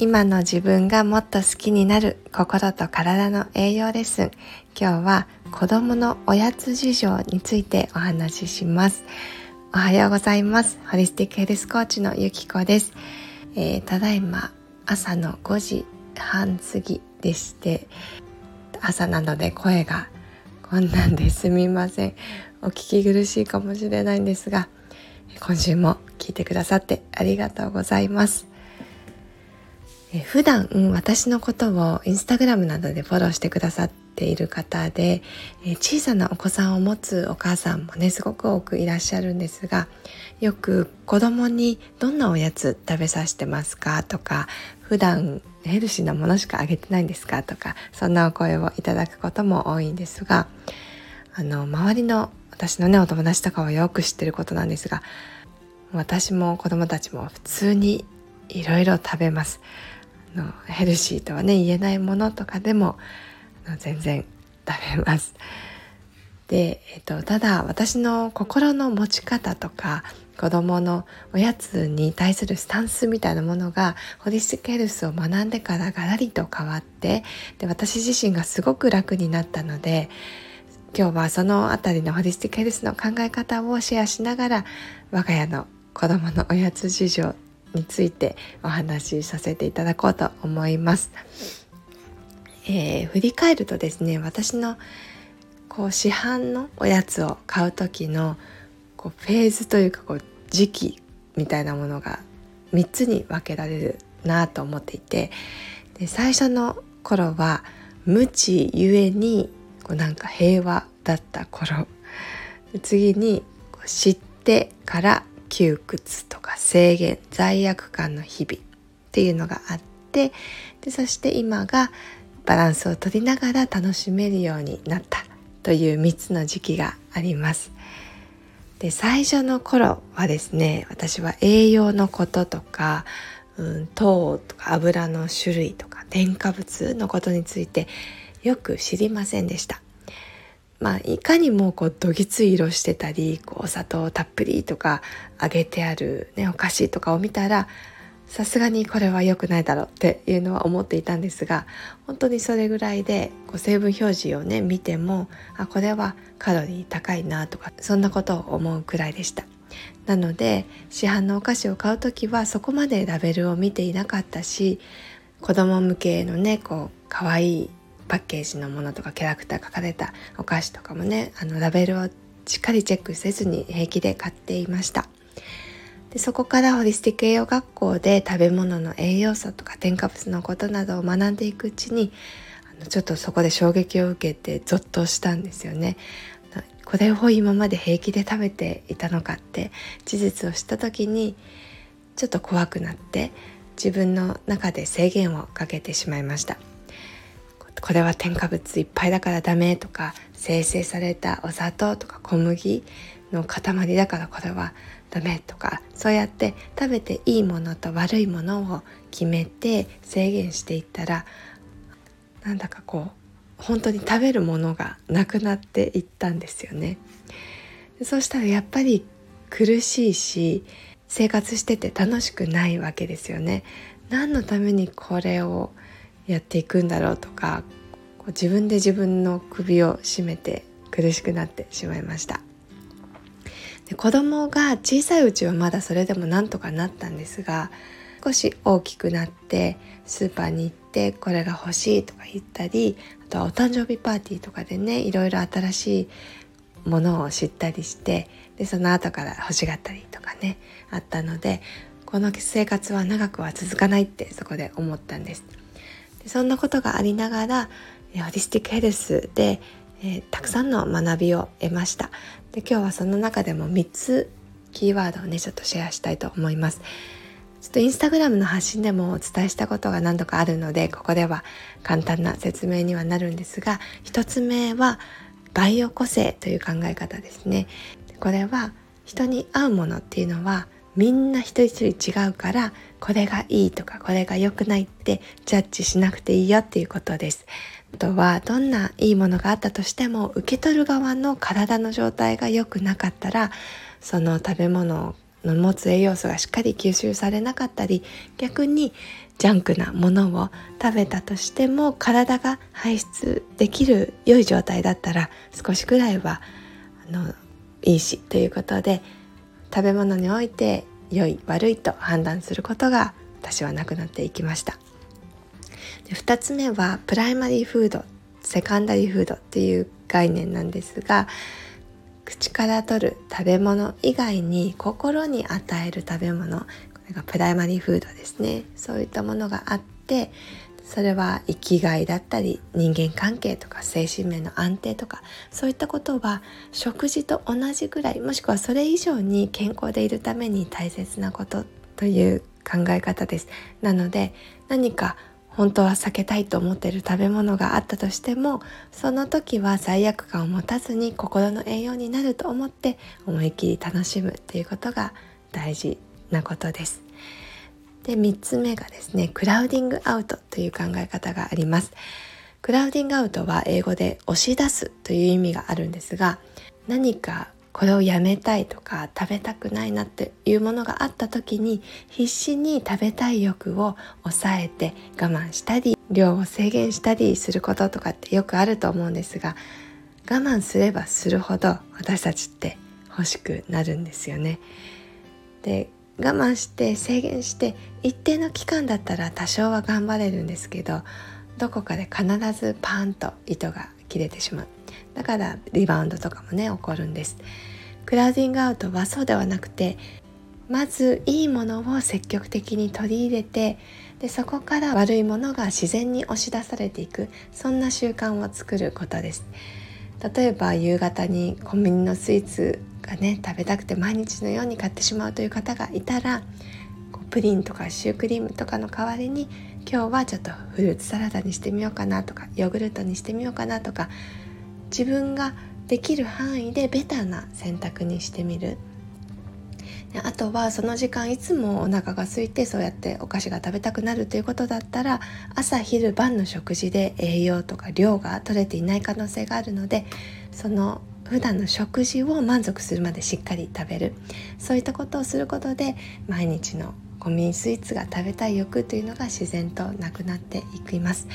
今の自分がもっと好きになる心と体の栄養レッスン。今日は子供のおやつ事情についてお話しします。おはようございます。ホリスティックヘルスコーチのゆきこです、えー、ただいま朝の5時半過ぎでして朝なので声がこんなんですみません。お聞き苦しいかもしれないんですが今週も聞いてくださってありがとうございます。え普段、うん、私のことをインスタグラムなどでフォローしてくださっている方で、小さなお子さんを持つお母さんもねすごく多くいらっしゃるんですがよく子供にどんなおやつ食べさせてますかとか普段ヘルシーなものしかあげてないんですかとかそんなお声をいただくことも多いんですがあの周りの私のねお友達とかはよく知ってることなんですが私も子供たちも普通にいろいろ食べます。のヘルシーとはね言えないものとかでもあの全然食べます。で、えっと、ただ私の心の持ち方とか子供のおやつに対するスタンスみたいなものがホリスティックヘルスを学んでからガラリと変わってで私自身がすごく楽になったので今日はそのあたりのホリスティックヘルスの考え方をシェアしながら我が家の子供のおやつ事情についてお話しさせていただこうと思います。えー、振り返るとですね私のこう市販のおやつを買う時のこうフェーズというかこう時期みたいなものが3つに分けられるなと思っていてで最初の頃は無知ゆえにこうなんか平和だった頃次にこう知ってから窮屈とか制限罪悪感の日々っていうのがあってでそして今がバランスをとりながら楽しめるようになったという3つの時期があります。で最初の頃はですね私は栄養のこととか、うん、糖とか油の種類とか添加物のことについてよく知りませんでした。まあ、いかにもこうどぎつい色してたりこうお砂糖たっぷりとか揚げてある、ね、お菓子とかを見たらさすがにこれは良くないだろうっていうのは思っていたんですが本当にそれぐらいでこう成分表示をね見てもあこれはカロリー高いなとかそんなことを思うくらいでした。なので市販のお菓子を買う時はそこまでラベルを見ていなかったし子供向けのねこう可愛いパッケージのものとかキャラクター書かれたお菓子とかもねあのラベルをしっかりチェックせずに平気で買っていました。でそこからホリスティック栄養学校で食べ物の栄養素とか添加物のことなどを学んでいくうちにあのちょっとそこで衝撃を受けてゾッとしたんですよね。これを今まで平気で食べていたのかって事実を知った時にちょっと怖くなって自分の中で制限をかけてしまいました。これは添加物いっぱいだからダメとか生成されたお砂糖とか小麦の塊だからこれはダメとかそうやって食べていいものと悪いものを決めて制限していったらなんだかこう本当に食べるものがなくなっていったんですよね。そうしたらやっぱり苦しいし生活してて楽しくないわけですよね。何のためにこれをやっていくんだろうとかこう自分で自分の首を絞めて苦しくなってしまいましたで子供が小さいうちはまだそれでもなんとかなったんですが少し大きくなってスーパーに行ってこれが欲しいとか言ったりあとはお誕生日パーティーとかでねいろいろ新しいものを知ったりしてでその後から欲しがったりとかねあったのでこの生活は長くは続かないってそこで思ったんです。そんなことがありながらホリスティックヘルスで、えー、たくさんの学びを得ました。で今日はその中でも3つキーワードをねちょっとシェアしたいと思います。ちょっとインスタグラムの発信でもお伝えしたことが何度かあるのでここでは簡単な説明にはなるんですが1つ目はバイオ個性という考え方ですね。これは人に合うものっていうのはみんな一人一人違うからこれがいいとかこれが良くないってジャッジしなくていいよっていうことです。あとはどんないいものがあったとしても受け取る側の体の状態が良くなかったらその食べ物の持つ栄養素がしっかり吸収されなかったり逆にジャンクなものを食べたとしても体が排出できる良い状態だったら少しくらいはあのいいしということで食べ物において良い悪いと判断することが私はなくなっていきました。で2つ目は primary food secondary food っていう概念なんですが口から取る食べ物以外に心に与える食べ物これがプライマリーフードですね。そういったものがあってそれは生きがいだったり人間関係とか精神面の安定とかそういったことは食事と同じぐらいもしくはそれ以上に健康でいるために大切なことという考え方ですなので何か本当は避けたいと思っている食べ物があったとしてもその時は罪悪感を持たずに心の栄養になると思って思いっきり楽しむっていうことが大事なことです。で3つ目がですねクラウディングアウトという考え方があります。クラウディングアウトは英語で押し出すという意味があるんですが何かこれをやめたいとか食べたくないなっていうものがあった時に必死に食べたい欲を抑えて我慢したり量を制限したりすることとかってよくあると思うんですが我慢すればするほど私たちって欲しくなるんですよね。で我慢して制限して一定の期間だったら多少は頑張れるんですけどどこかで必ずパーンと糸が切れてしまう。だからリバウンドとかもね起こるんです。クラウディングアウトはそうではなくてまずいいものを積極的に取り入れてでそこから悪いものが自然に押し出されていくそんな習慣を作ることです。例えば夕方にコンビニのスイーツがね食べたくて毎日のように買ってしまうという方がいたらプリンとかシュークリームとかの代わりに今日はちょっとフルーツサラダにしてみようかなとかヨーグルトにしてみようかなとか自分ができる範囲でベタな選択にしてみる。あとはその時間いつもお腹が空いてそうやってお菓子が食べたくなるということだったら朝昼晩の食事で栄養とか量が取れていない可能性があるのでその普段の食事を満足するまでしっかり食べる。そういったことをすることで毎日のコンビニスイーツが食べたい欲というのが自然となくなっていきます。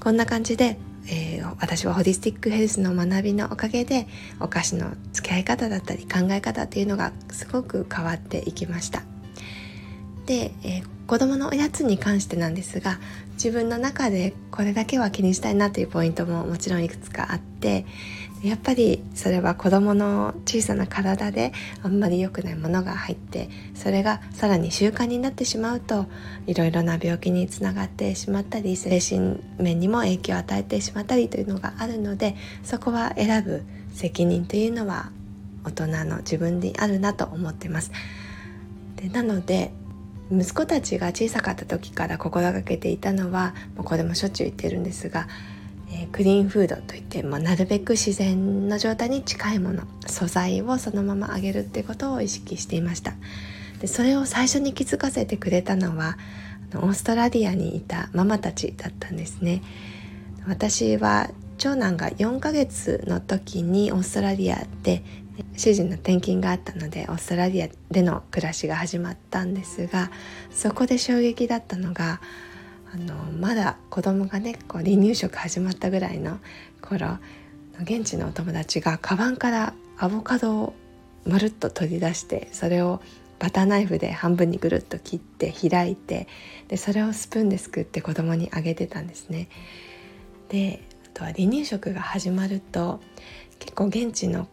こんな感じでえー、私はホリスティックヘルスの学びのおかげでお菓子の付き合い方だったり考え方っていうのがすごく変わっていきました。で、えー、子供のおやつに関してなんですが自分の中でこれだけは気にしたいなというポイントももちろんいくつかあってやっぱりそれは子どもの小さな体であんまり良くないものが入ってそれがさらに習慣になってしまうといろいろな病気につながってしまったり精神面にも影響を与えてしまったりというのがあるのでそこは選ぶ責任というのは大人の自分にあるなと思ってます。でなので息子たちが小さかった時から心がけていたのはもうこれもしょっちゅう言ってるんですがえ、クリーンフードといって、まあ、なるべく自然の状態に近いもの素材をそのまま揚げるっていうことを意識していました。でそれを最初に気づかせてくれたのはオーストラリアにいたママたちだったんですね。私は長男が4ヶ月の時にオーストラリアで主人の転勤があったのでオーストラリアでの暮らしが始まったんですがそこで衝撃だったのがあのまだ子供がねこう離乳食始まったぐらいの頃現地のお友達がカバンからアボカドをまるっと取り出してそれをバターナイフで半分にぐるっと切って開いてでそれをスプーンですくって子供にあげてたんですね。であとは離乳食が始まると結構現地の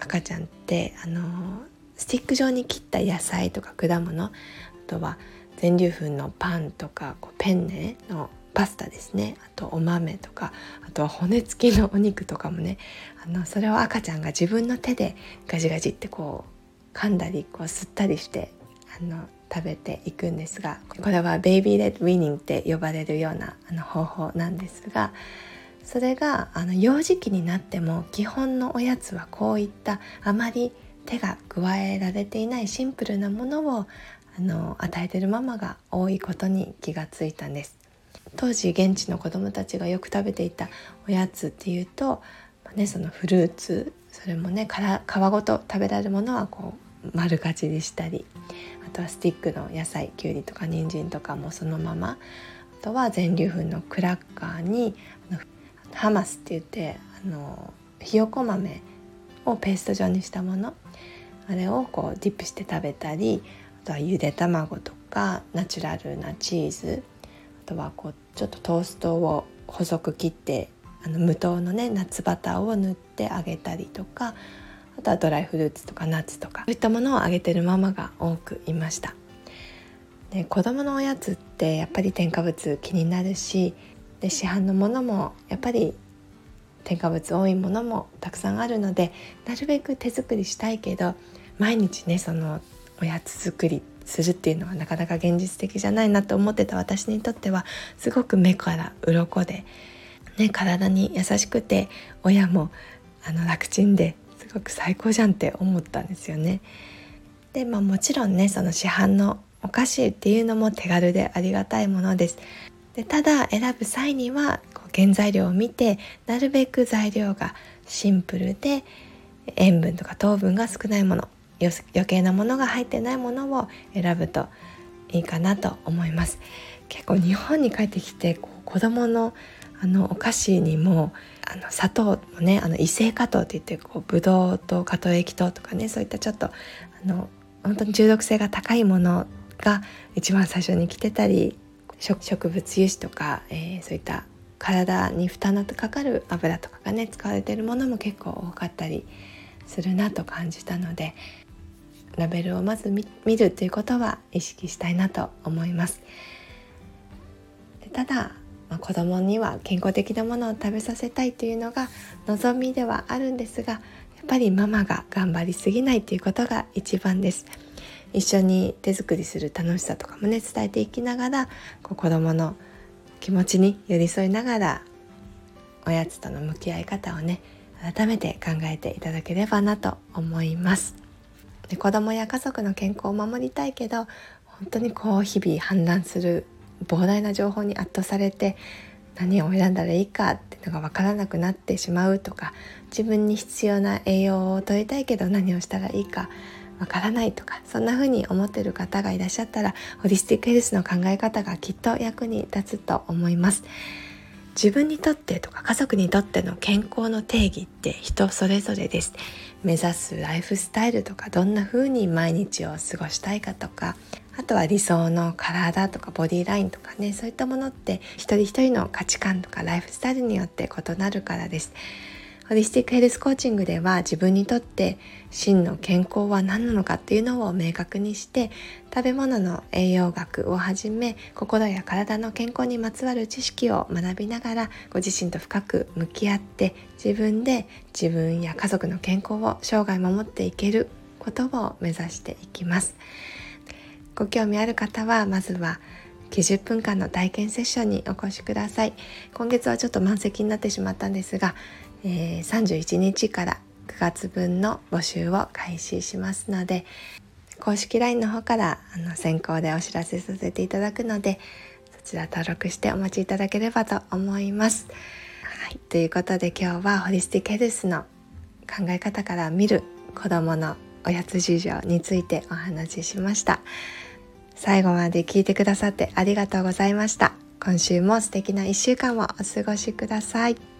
赤ちゃんってあのスティック状に切った野菜とか果物あとは全粒粉のパンとかこうペンネのパスタですね。あとお豆とかあとは骨付きのお肉とかもね。あのそれを赤ちゃんが自分の手でガジガジってこう噛んだりこう吸ったりしてあの食べていくんですがこれはベイビーレッドウィニングって呼ばれるようなあの方法なんですがそれがあの幼児期になっても基本のおやつはこういったあまり手が加えられていないシンプルなものをあの与えてるママが多いことに気がついたんです。当時現地の子どもたちがよく食べていたおやつっていうと、まあ、ね、そのフルーツそれもねから皮ごと食べられるものはこう丸かじりしたりあとはスティックの野菜きゅうりとか人参とかもそのままあとは全粒粉のクラッカーにハマスって言ってあのひよこ豆をペースト状にしたものあれをこうディップして食べたりとはゆで卵とかナチュラルなチーズあとはこうちょっとトーストを細く切ってあの無糖のね夏バターを塗ってあげたりとかあとはドライフルーツとかナッツとかそういったものをあげてるママが多くいました。で子供のおやつってやっぱり添加物気になるしで市販のものもやっぱり添加物多いものもたくさんあるのでなるべく手作りしたいけど毎日ねそのおやつ作りするっていうのはなかなか現実的じゃないなと思ってた私にとってはすごく目から鱗で、ね、体に優しくて親もあの楽ちんですごく最高じゃんって思ったんですよね。でまあ、もちろんねその市販のお菓子っていうのも手軽でありがたいものです。でただ選ぶ際には原材料を見てなるべく材料がシンプルで塩分とか糖分が少ないもの余計なものが入ってないものを選ぶといいかなと思います。結構日本に帰ってきてこう子供のあのお菓子にもあの砂糖もねあの異性果糖って言ってこうブドウと果糖液糖とかねそういったちょっとあの本当に中毒性が高いものが一番最初に来てたり植物油脂とか、えー、そういった体に負担のかかる油とかがね使われてるものも結構多かったりするなと感じたのでラベルをまず見るということは意識したいなと思います。ただ、まあ、子供には健康的なものを食べさせたいというのが望みではあるんですがやっぱりママが頑張りすぎないということが一番です。一緒に手作りする楽しさとかもね伝えていきながらこう子供の気持ちに寄り添いながらおやつとの向き合い方をね改めて考えていただければなと思います。で子供や家族の健康を守りたいけど本当にこう日々氾濫する膨大な情報に圧倒されて何を選んだらいいかっていうのが分からなくなってしまうとか自分に必要な栄養を取りたいけど何をしたらいいかわからないとかそんな風に思ってる方がいらっしゃったらホリスティックヘルスの考え方がきっと役に立つと思います。自分にとってとか家族にとっての健康の定義って人それぞれです。目指すライフスタイルとかどんな風に毎日を過ごしたいかとかあとは理想の体とかボディラインとかねそういったものって一人一人の価値観とかライフスタイルによって異なるからです。ホリスティックヘルスコーチングでは自分にとって真の健康は何なのかっていうのを明確にして食べ物の栄養学をはじめ心や体の健康にまつわる知識を学びながらご自身と深く向き合って自分で自分や家族の健康を生涯守っていけることを目指していきます。ご興味ある方はまずは90分間の体験セッションにお越しください。今月はちょっと満席になってしまったんですがえー、31日から9月分の募集を開始しますので公式 LINE の方からあの先行でお知らせさせていただくのでそちら登録してお待ちいただければと思います。はい、ということで今日はホリスティックヘルスの考え方から見る子どものおやつ事情についてお話ししました。最後まで聞いてくださってありがとうございました。今週も素敵な1週間をお過ごしください。